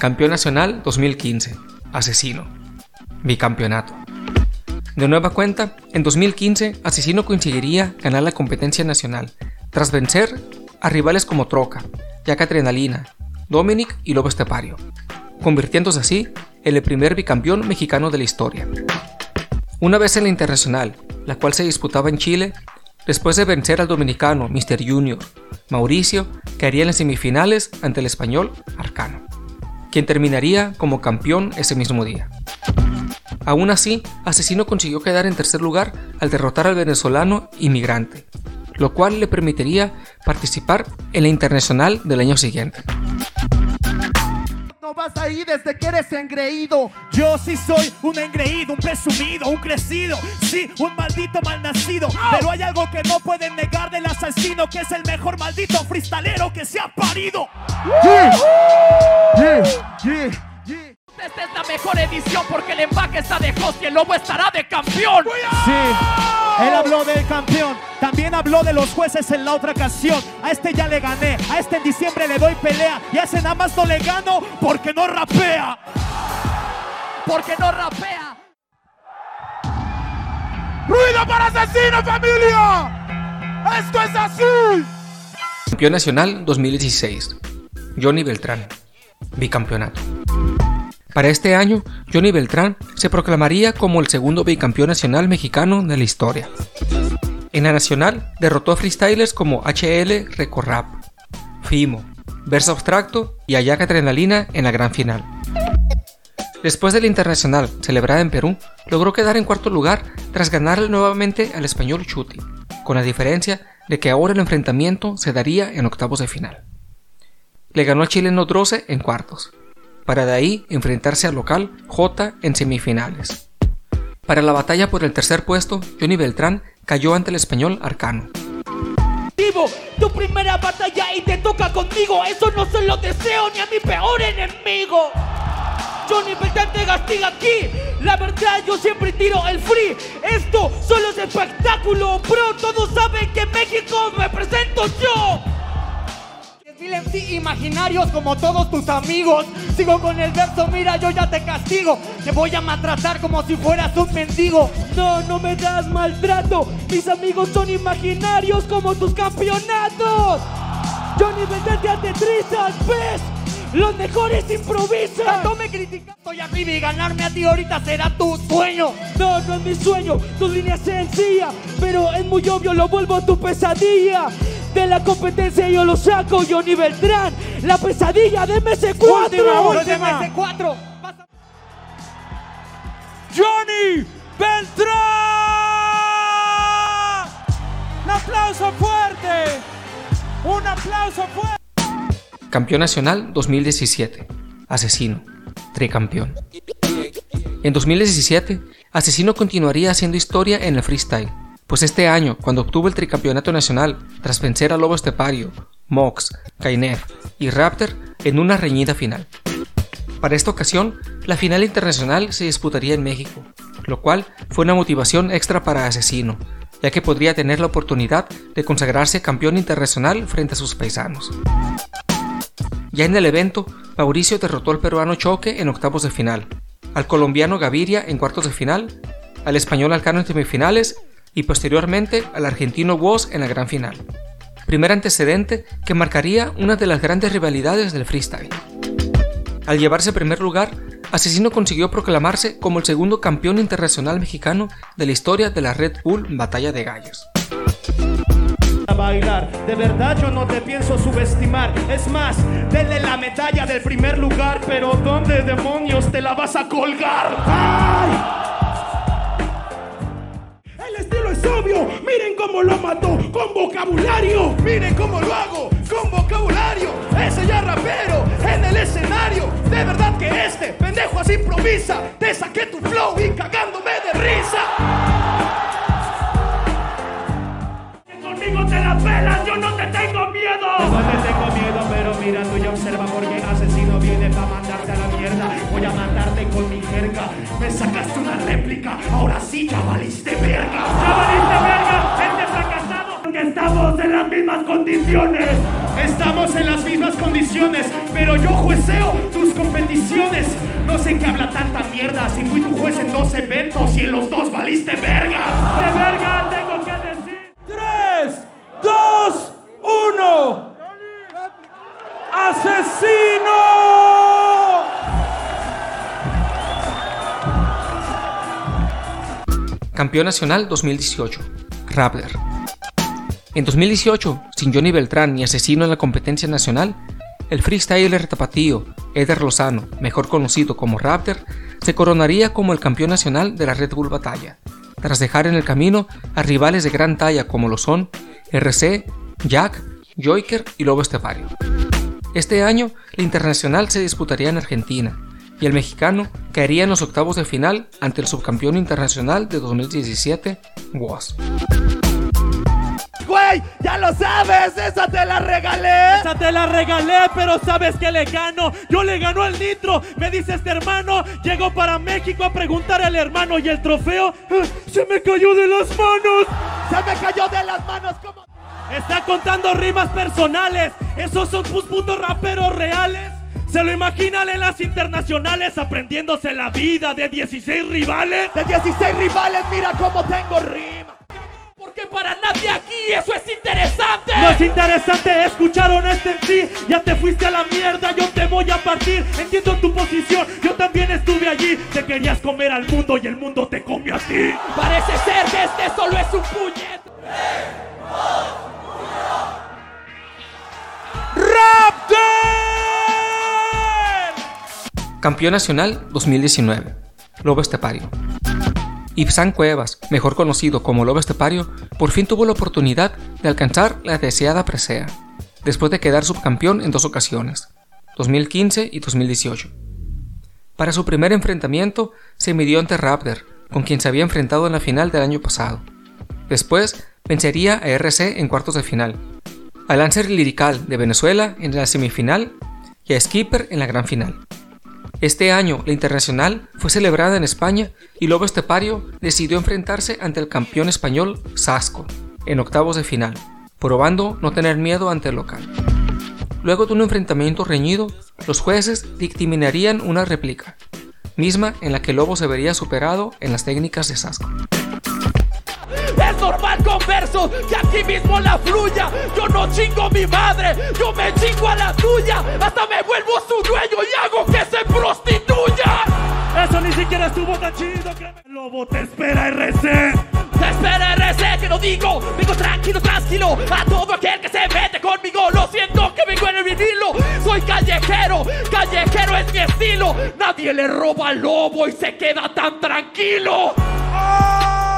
Campeón nacional 2015. Asesino. Bicampeonato. De nueva cuenta, en 2015, Asesino conseguiría ganar la competencia nacional, tras vencer a rivales como Troca, Jack Adrenalina, Dominic y Lobo Estepario, convirtiéndose así en el primer bicampeón mexicano de la historia. Una vez en la internacional, la cual se disputaba en Chile, después de vencer al dominicano Mr. Junior, Mauricio caería en las semifinales ante el español Arcano, quien terminaría como campeón ese mismo día. Aún así, Asesino consiguió quedar en tercer lugar al derrotar al venezolano Inmigrante, lo cual le permitiría participar en la internacional del año siguiente vas ahí desde que eres engreído. Yo sí soy un engreído, un presumido, un crecido. Sí, un maldito malnacido. Pero hay algo que no pueden negar del asesino, que es el mejor maldito freestalero que se ha parido. Esta es la mejor edición porque el empaque está de host y el lobo estará de campeón. Sí, él habló del campeón. También habló de los jueces en la otra ocasión. A este ya le gané, a este en diciembre le doy pelea. Y a ese nada más no le gano porque no rapea. Porque no rapea. ¡Ruido para asesino, familia! ¡Esto es así! Campeón nacional 2016. Johnny Beltrán. Bicampeonato. Para este año, Johnny Beltrán se proclamaría como el segundo bicampeón nacional mexicano de la historia. En la nacional, derrotó a freestylers como HL Recorrap, Fimo, Verso Abstracto y Ayaca Adrenalina en la gran final. Después de la internacional, celebrada en Perú, logró quedar en cuarto lugar tras ganarle nuevamente al español Chuti, con la diferencia de que ahora el enfrentamiento se daría en octavos de final. Le ganó al chileno Droce en cuartos, para de ahí enfrentarse al local J en semifinales. Para la batalla por el tercer puesto, Johnny Beltrán cayó ante el español Arcano. Tu primera batalla y te toca conmigo, eso no se lo deseo ni a mi peor enemigo. Johnny Beltrán te castiga aquí. La verdad, yo siempre tiro el free. Esto solo es espectáculo, bro. Todos saben imaginarios como todos tus amigos. Sigo con el verso, mira, yo ya te castigo. Te voy a maltratar como si fueras un mendigo. No, no me das maltrato. Mis amigos son imaginarios como tus campeonatos. Johnny, vete a Tetrisas, ¿ves? Los mejores improvisan. No me criticas, estoy arriba y ganarme a ti ahorita será tu sueño. No, no es mi sueño, tu línea es sencilla, pero es muy obvio, lo vuelvo tu pesadilla. De la competencia yo lo saco, Johnny Beltrán. La pesadilla de MS4. de MS4. Johnny Beltrán. Un aplauso fuerte. Un aplauso fuerte. Campeón nacional 2017. Asesino. Tricampeón. En 2017, Asesino continuaría haciendo historia en el freestyle pues este año, cuando obtuvo el tricampeonato nacional, tras vencer a Lobo Estepario, Mox, Kainef y Raptor en una reñida final. Para esta ocasión, la final internacional se disputaría en México, lo cual fue una motivación extra para Asesino, ya que podría tener la oportunidad de consagrarse campeón internacional frente a sus paisanos. Ya en el evento, Mauricio derrotó al peruano Choque en octavos de final, al colombiano Gaviria en cuartos de final, al español Alcano en semifinales y posteriormente al argentino Woz en la gran final. Primer antecedente que marcaría una de las grandes rivalidades del freestyle. Al llevarse primer lugar, Asesino consiguió proclamarse como el segundo campeón internacional mexicano de la historia de la Red Bull Batalla de Gallos. bailar, de verdad yo no te pienso subestimar. Es más, la medalla del primer lugar, pero ¿dónde demonios te la vas a colgar? Obvio. Miren cómo lo mató con vocabulario. Miren cómo lo hago con vocabulario. Ese ya rapero en el escenario. De verdad que este pendejo así improvisa. Te saqué tu flow y cagándome de risa. Conmigo te la pelas, yo no te tengo miedo. No te tengo miedo, pero mira tú y observa porque asesino viene para mandarte a la mierda. Voy a matarte con mi jerga. Me sacaste una réplica, ahora sí ya valiste verga mismas condiciones. Estamos en las mismas condiciones, pero yo jueceo tus competiciones. No sé qué habla tanta mierda, si fui tu juez en dos eventos y en los dos valiste verga. ¡De verga tengo que decir! ¡Tres, dos, uno! ¡Asesino! Campeón Nacional 2018. Rappler. En 2018, sin Johnny Beltrán ni Asesino en la competencia nacional, el freestyler tapatío Eder Lozano, mejor conocido como Raptor, se coronaría como el campeón nacional de la Red Bull Batalla, tras dejar en el camino a rivales de gran talla como lo son RC, Jack, Joiker y Lobo Estepario. Este año, la internacional se disputaría en Argentina, y el mexicano caería en los octavos de final ante el subcampeón internacional de 2017, Was. Güey, ya lo sabes, esa te la regalé. Esa te la regalé, pero sabes que le gano. Yo le ganó el nitro. Me dice este hermano, llegó para México a preguntar al hermano y el trofeo eh, se me cayó de las manos. Se me cayó de las manos como... Está contando rimas personales. Esos son tus putos raperos reales. Se lo imaginan en las internacionales aprendiéndose la vida de 16 rivales. De 16 rivales, mira cómo tengo rima. Para nadie aquí eso es interesante. No es interesante, escucharon este en sí. Ya te fuiste a la mierda, yo te voy a partir. Entiendo tu posición, yo también estuve allí. Te querías comer al mundo y el mundo te come a ti. Parece ser que este solo es un puñet. Campeón nacional 2019. Lobo Estepario. Ibsan Cuevas, mejor conocido como Lobo Estepario, por fin tuvo la oportunidad de alcanzar la deseada presea, después de quedar subcampeón en dos ocasiones, 2015 y 2018. Para su primer enfrentamiento se midió ante Raptor, con quien se había enfrentado en la final del año pasado. Después vencería a RC en cuartos de final, a Lancer Lirical de Venezuela en la semifinal y a Skipper en la gran final. Este año, la internacional fue celebrada en España y Lobo Estepario decidió enfrentarse ante el campeón español Sasco en octavos de final, probando no tener miedo ante el local. Luego de un enfrentamiento reñido, los jueces dictaminarían una réplica, misma en la que Lobo se vería superado en las técnicas de Sasco. Normal con versos que aquí mismo la fluya. Yo no chingo a mi madre, yo me chingo a la tuya. Hasta me vuelvo su dueño y hago que se prostituya. Eso ni siquiera estuvo tan chido. créeme. Lobo te espera RC. Te espera RC, que lo digo. Vengo tranquilo, tranquilo. A todo aquel que se mete conmigo. Lo siento que vengo en el vinilo. Soy callejero, callejero es mi estilo. Nadie le roba al lobo y se queda tan tranquilo. Que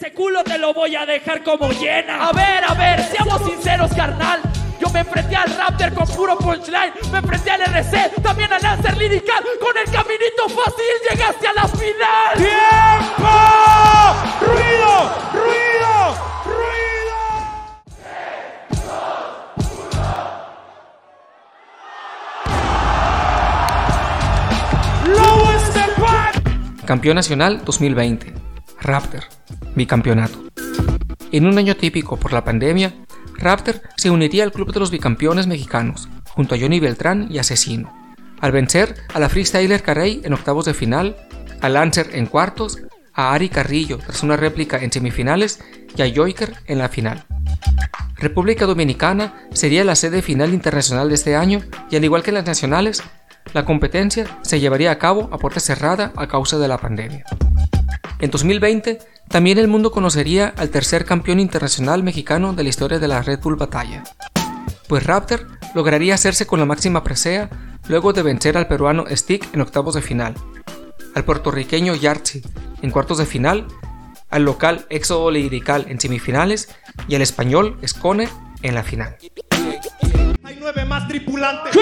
ese culo te lo voy a dejar como llena. A ver, a ver, seamos sinceros, carnal. Yo me enfrenté al Raptor con puro punchline. Me enfrenté al RC, también al Lancer Lirical. Con el caminito fácil llegaste a la final. ¡Tiempo! ¡Ruido! ¡Ruido! ¡Ruido! ¡Lobo! Campeón nacional 2020. Raptor. Bicampeonato. En un año típico por la pandemia, Raptor se uniría al club de los bicampeones mexicanos, junto a Johnny Beltrán y Asesino, al vencer a la freestyler Carrey en octavos de final, a Lancer en cuartos, a Ari Carrillo tras una réplica en semifinales y a Joiker en la final. República Dominicana sería la sede final internacional de este año y al igual que las nacionales, la competencia se llevaría a cabo a puerta cerrada a causa de la pandemia. En 2020, también el mundo conocería al tercer campeón internacional mexicano de la historia de la Red Bull Batalla, pues Raptor lograría hacerse con la máxima presea luego de vencer al peruano Stick en octavos de final, al puertorriqueño Yartzi en cuartos de final, al local Éxodo Lirical en semifinales y al español Scone en la final. Hay nueve más tripulantes.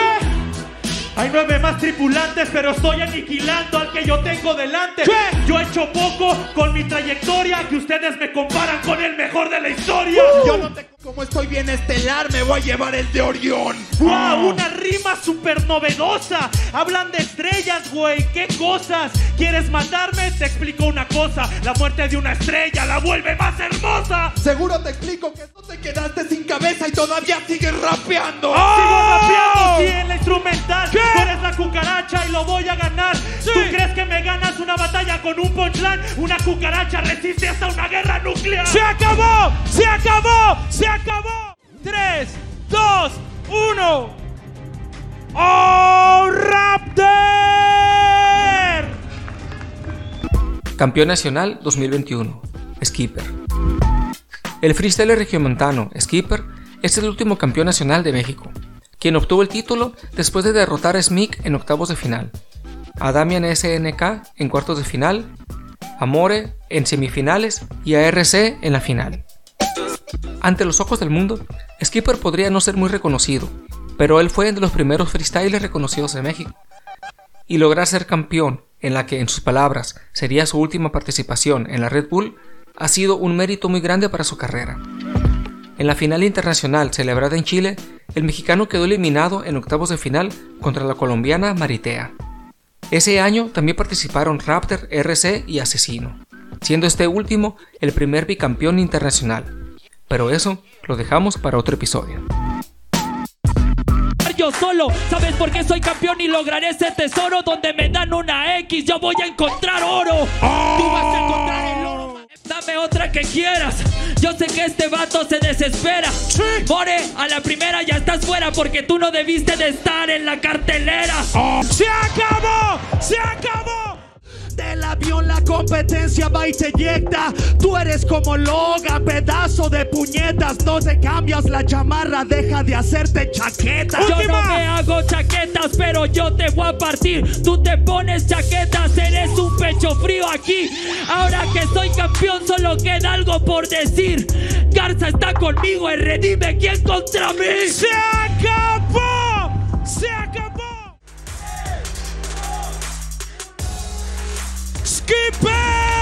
Hay nueve más tripulantes, pero estoy aniquilando al que yo tengo delante. Yo he hecho poco con mi trayectoria que ustedes me comparan con el mejor de la historia. Yo no te... Como estoy bien estelar, me voy a llevar el de Orión. ¡Wow! Una rima súper novedosa. Hablan de estrellas, güey. ¿Qué cosas? ¿Quieres matarme? Te explico una cosa. La muerte de una estrella la vuelve más hermosa. Seguro te explico que no te quedaste sin cabeza y todavía sigues rapeando. Sigo rapeando, sí, en la instrumental. Tú eres la cucaracha y lo voy a ganar. ¿Tú crees que me ganas una batalla con un punchline. Una cucaracha resiste hasta una guerra nuclear. ¡Se acabó! ¡Se acabó! ¡Se acabó! 3, 2, 1. ¡Oh, Raptor! Campeón nacional 2021. Skipper. El freestyler regiomontano Skipper es el último campeón nacional de México, quien obtuvo el título después de derrotar a Smic en octavos de final, a Damian SNK en cuartos de final, a More en semifinales y a RC en la final. Ante los ojos del mundo, Skipper podría no ser muy reconocido, pero él fue de los primeros freestylers reconocidos en México. Y lograr ser campeón, en la que en sus palabras sería su última participación en la Red Bull, ha sido un mérito muy grande para su carrera. En la final internacional celebrada en Chile, el mexicano quedó eliminado en octavos de final contra la colombiana Maritea. Ese año también participaron Raptor, RC y Asesino, siendo este último el primer bicampeón internacional. Pero eso lo dejamos para otro episodio. Yo solo, ¿sabes por qué soy campeón y lograré ese tesoro? Donde me dan una X, yo voy a encontrar oro. Tú vas a encontrar el oro. Dame otra que quieras. Yo sé que este vato se desespera. More, a la primera ya estás fuera porque tú no debiste de estar en la cartelera. ¡Se acabó! ¡Se acabó! Avión la competencia va y se eyecta. Tú eres como Logan, pedazo de puñetas. No te cambias la chamarra, deja de hacerte chaqueta. Yo no me hago chaquetas, pero yo te voy a partir. Tú te pones chaquetas, eres un pecho frío aquí. Ahora que soy campeón, solo queda algo por decir. Garza está conmigo, R, dime quién contra mí. ¡Se acabó! ¡Se acabó! goodbye.